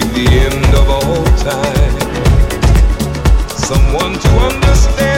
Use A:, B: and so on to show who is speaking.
A: take the end of all time. Someone to understand.